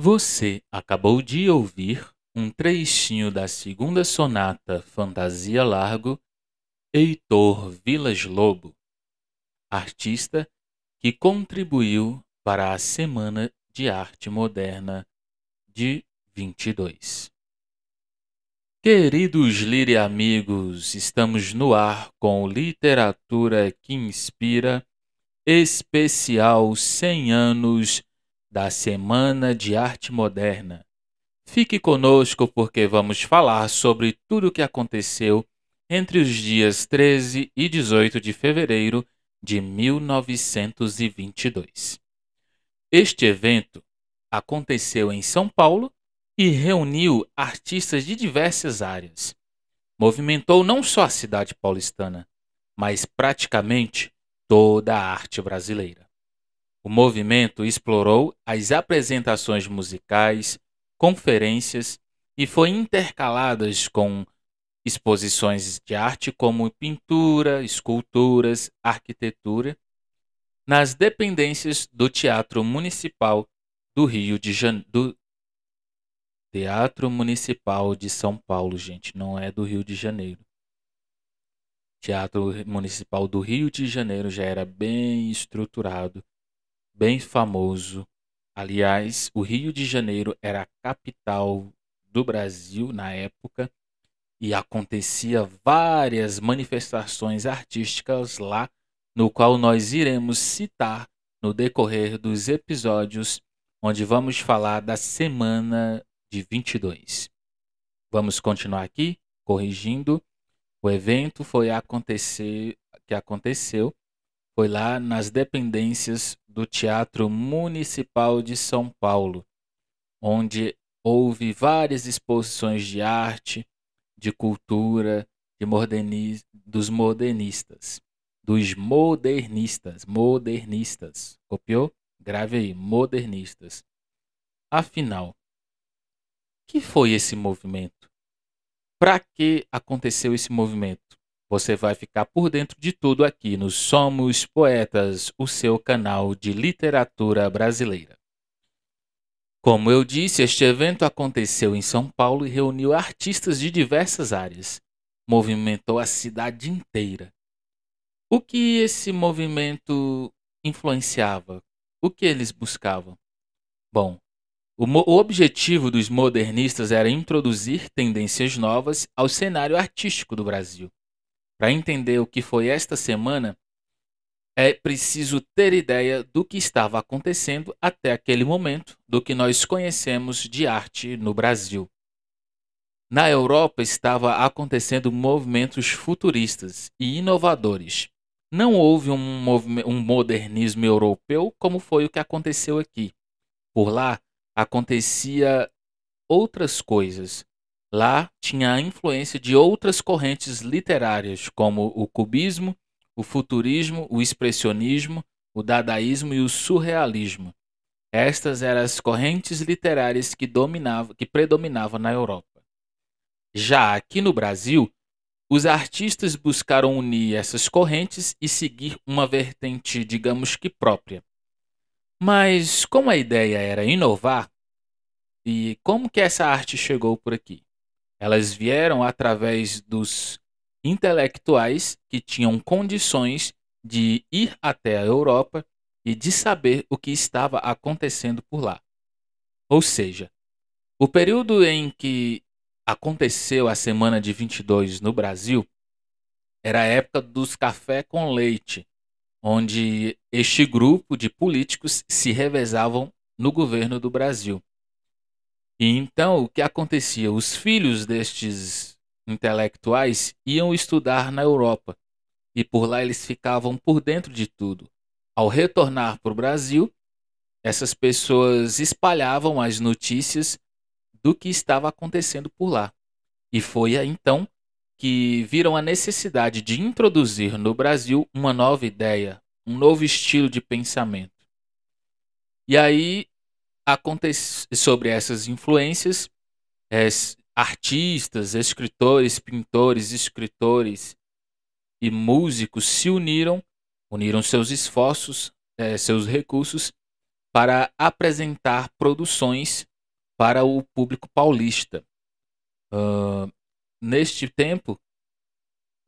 Você acabou de ouvir um trechinho da segunda sonata Fantasia Largo, Heitor Vilas-Lobo, artista que contribuiu para a Semana de Arte Moderna de 22. Queridos Lire amigos, estamos no ar com Literatura que Inspira, especial 100 anos da Semana de Arte Moderna. Fique conosco porque vamos falar sobre tudo o que aconteceu entre os dias 13 e 18 de fevereiro de 1922. Este evento aconteceu em São Paulo e reuniu artistas de diversas áreas. Movimentou não só a cidade paulistana, mas praticamente toda a arte brasileira. O movimento explorou as apresentações musicais, conferências e foi intercaladas com exposições de arte como pintura, esculturas, arquitetura, nas dependências do Teatro Municipal do Rio de Janeiro. Teatro Municipal de São Paulo, gente, não é do Rio de Janeiro. Teatro Municipal do Rio de Janeiro já era bem estruturado bem famoso. Aliás, o Rio de Janeiro era a capital do Brasil na época e acontecia várias manifestações artísticas lá, no qual nós iremos citar no decorrer dos episódios onde vamos falar da semana de 22. Vamos continuar aqui corrigindo. O evento foi acontecer que aconteceu foi lá nas dependências do Teatro Municipal de São Paulo, onde houve várias exposições de arte, de cultura, de dos modernistas, dos modernistas, modernistas. Copiou? Grave aí, modernistas. Afinal, que foi esse movimento? Para que aconteceu esse movimento? Você vai ficar por dentro de tudo aqui no Somos Poetas, o seu canal de literatura brasileira. Como eu disse, este evento aconteceu em São Paulo e reuniu artistas de diversas áreas. Movimentou a cidade inteira. O que esse movimento influenciava? O que eles buscavam? Bom, o, o objetivo dos modernistas era introduzir tendências novas ao cenário artístico do Brasil para entender o que foi esta semana, é preciso ter ideia do que estava acontecendo até aquele momento, do que nós conhecemos de arte no Brasil. Na Europa estava acontecendo movimentos futuristas e inovadores. Não houve um, um modernismo europeu como foi o que aconteceu aqui. Por lá acontecia outras coisas, Lá tinha a influência de outras correntes literárias, como o cubismo, o futurismo, o expressionismo, o dadaísmo e o surrealismo. Estas eram as correntes literárias que, que predominavam na Europa. Já aqui no Brasil, os artistas buscaram unir essas correntes e seguir uma vertente, digamos que própria. Mas como a ideia era inovar, e como que essa arte chegou por aqui? Elas vieram através dos intelectuais que tinham condições de ir até a Europa e de saber o que estava acontecendo por lá. Ou seja, o período em que aconteceu a semana de 22 no Brasil era a época dos café com leite, onde este grupo de políticos se revezavam no governo do Brasil. E então, o que acontecia? Os filhos destes intelectuais iam estudar na Europa e por lá eles ficavam por dentro de tudo. Ao retornar para o Brasil, essas pessoas espalhavam as notícias do que estava acontecendo por lá. E foi então que viram a necessidade de introduzir no Brasil uma nova ideia, um novo estilo de pensamento. E aí sobre essas influências, é, artistas, escritores, pintores, escritores e músicos se uniram, uniram seus esforços, é, seus recursos para apresentar produções para o público paulista. Uh, neste tempo,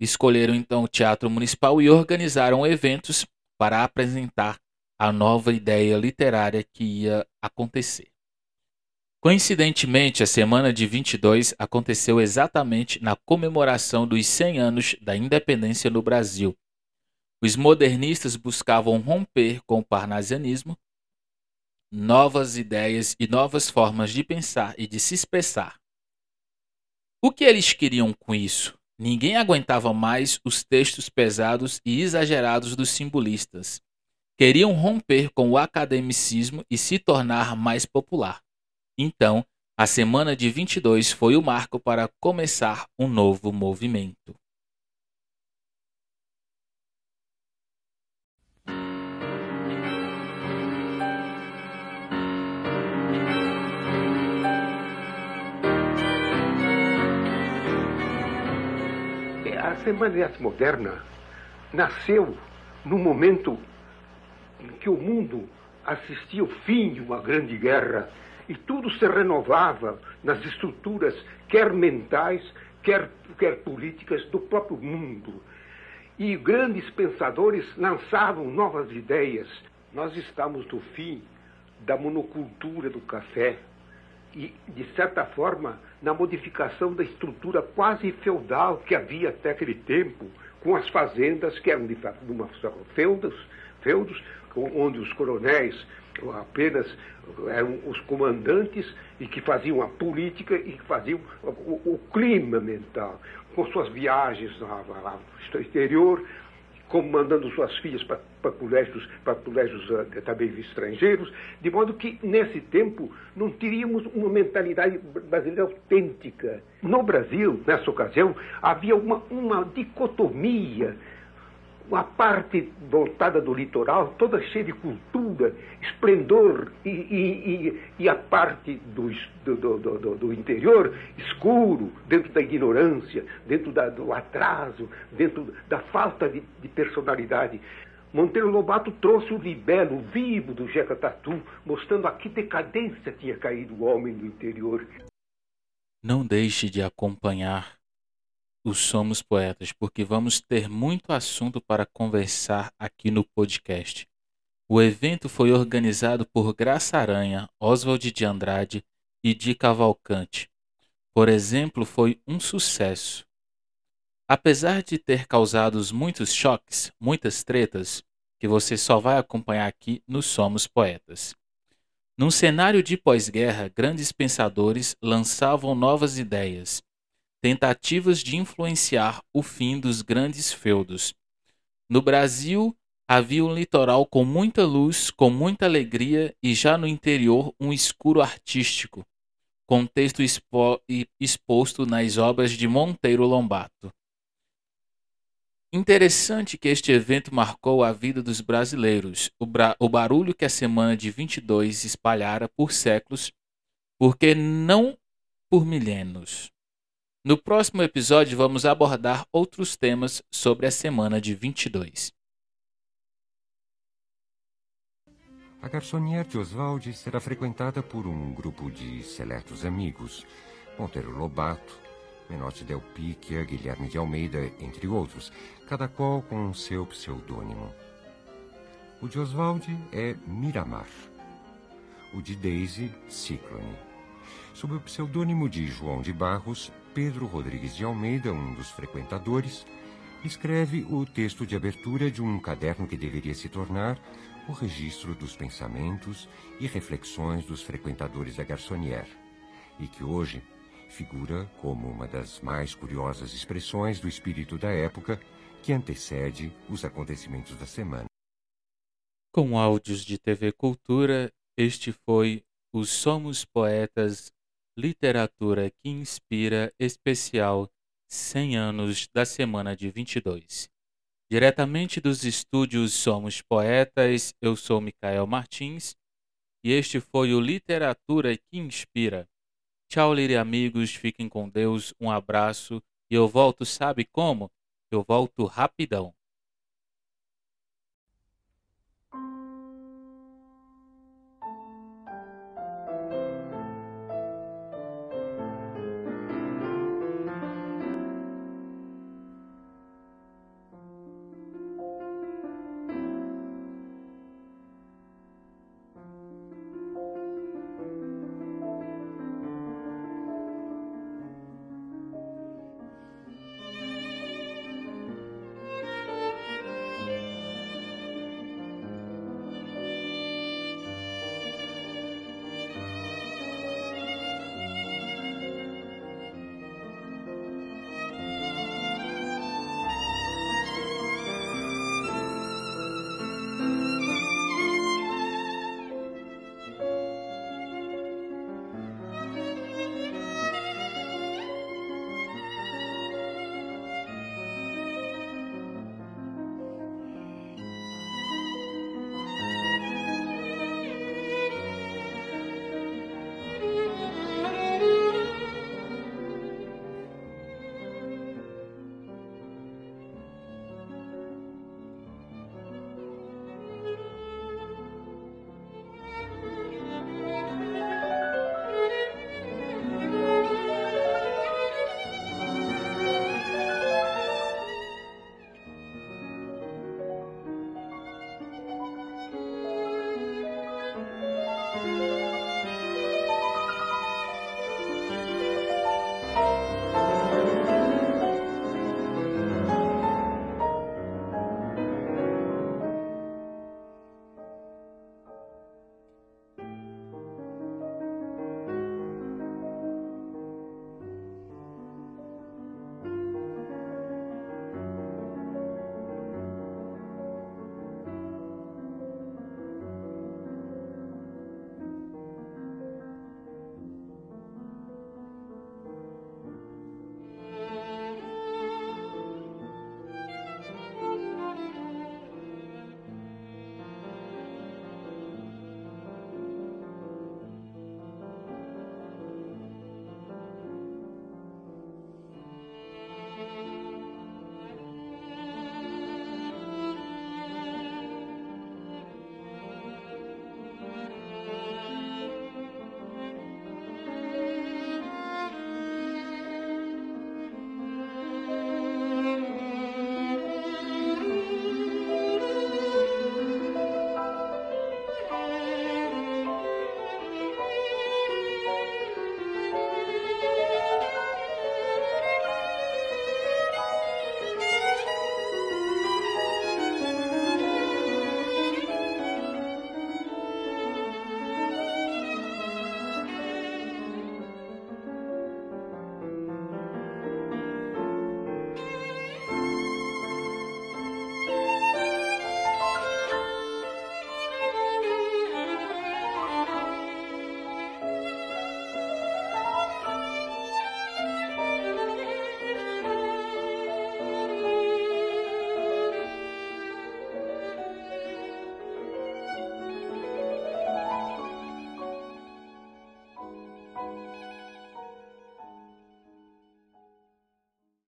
escolheram então o Teatro Municipal e organizaram eventos para apresentar a nova ideia literária que ia acontecer. Coincidentemente, a semana de 22 aconteceu exatamente na comemoração dos 100 anos da independência no Brasil. Os modernistas buscavam romper com o parnasianismo, novas ideias e novas formas de pensar e de se expressar. O que eles queriam com isso? Ninguém aguentava mais os textos pesados e exagerados dos simbolistas. Queriam romper com o academicismo e se tornar mais popular. Então, a semana de 22 foi o marco para começar um novo movimento. A Semana Moderna nasceu no momento em que o mundo assistia ao fim de uma grande guerra e tudo se renovava nas estruturas, quer mentais, quer, quer políticas do próprio mundo. E grandes pensadores lançavam novas ideias. Nós estamos no fim da monocultura do café e, de certa forma, na modificação da estrutura quase feudal que havia até aquele tempo, com as fazendas que eram de, uma feudos, feudos onde os coronéis apenas eram os comandantes e que faziam a política e que faziam o, o clima mental, com suas viagens no exterior, como mandando suas filhas para, colégios, colégios uh, também estrangeiros, de modo que, nesse tempo, não teríamos uma mentalidade brasileira autêntica. No Brasil, nessa ocasião, havia uma, uma dicotomia uma parte voltada do litoral, toda cheia de cultura, esplendor, e, e, e, e a parte do, do, do, do, interior escuro, dentro da ignorância, dentro da, do atraso, dentro da falta de, de personalidade. Monteiro Lobato trouxe o libelo vivo do Jeca Tatu, mostrando a que decadência tinha caído o homem do interior. Não deixe de acompanhar o Somos Poetas, porque vamos ter muito assunto para conversar aqui no podcast. O evento foi organizado por Graça Aranha, Oswald de Andrade e de Cavalcante. Por exemplo, foi um sucesso. Apesar de ter causado muitos choques, muitas tretas, que você só vai acompanhar aqui no Somos Poetas. Num cenário de pós-guerra, grandes pensadores lançavam novas ideias tentativas de influenciar o fim dos grandes feudos. No Brasil, havia um litoral com muita luz, com muita alegria e já no interior um escuro artístico, contexto expo exposto nas obras de Monteiro Lobato. Interessante que este evento marcou a vida dos brasileiros, o, o barulho que a semana de 22 espalhara por séculos, porque não por milênios. No próximo episódio, vamos abordar outros temas sobre a semana de 22. A garçonnière de Oswald será frequentada por um grupo de seletos amigos. Monteiro Lobato, Menotti Del Picchia, Guilherme de Almeida, entre outros, cada qual com seu pseudônimo. O de Oswald é Miramar. O de Daisy, Ciclone. Sob o pseudônimo de João de Barros, Pedro Rodrigues de Almeida, um dos frequentadores, escreve o texto de abertura de um caderno que deveria se tornar o registro dos pensamentos e reflexões dos frequentadores da Garçonnière, e que hoje figura como uma das mais curiosas expressões do espírito da época que antecede os acontecimentos da semana. Com áudios de TV Cultura, este foi o Somos Poetas Literatura que Inspira Especial 100 anos da semana de 22. Diretamente dos estúdios Somos Poetas, eu sou Micael Martins e este foi o Literatura que Inspira. Tchau, Lire amigos, fiquem com Deus, um abraço e eu volto, sabe como? Eu volto rapidão.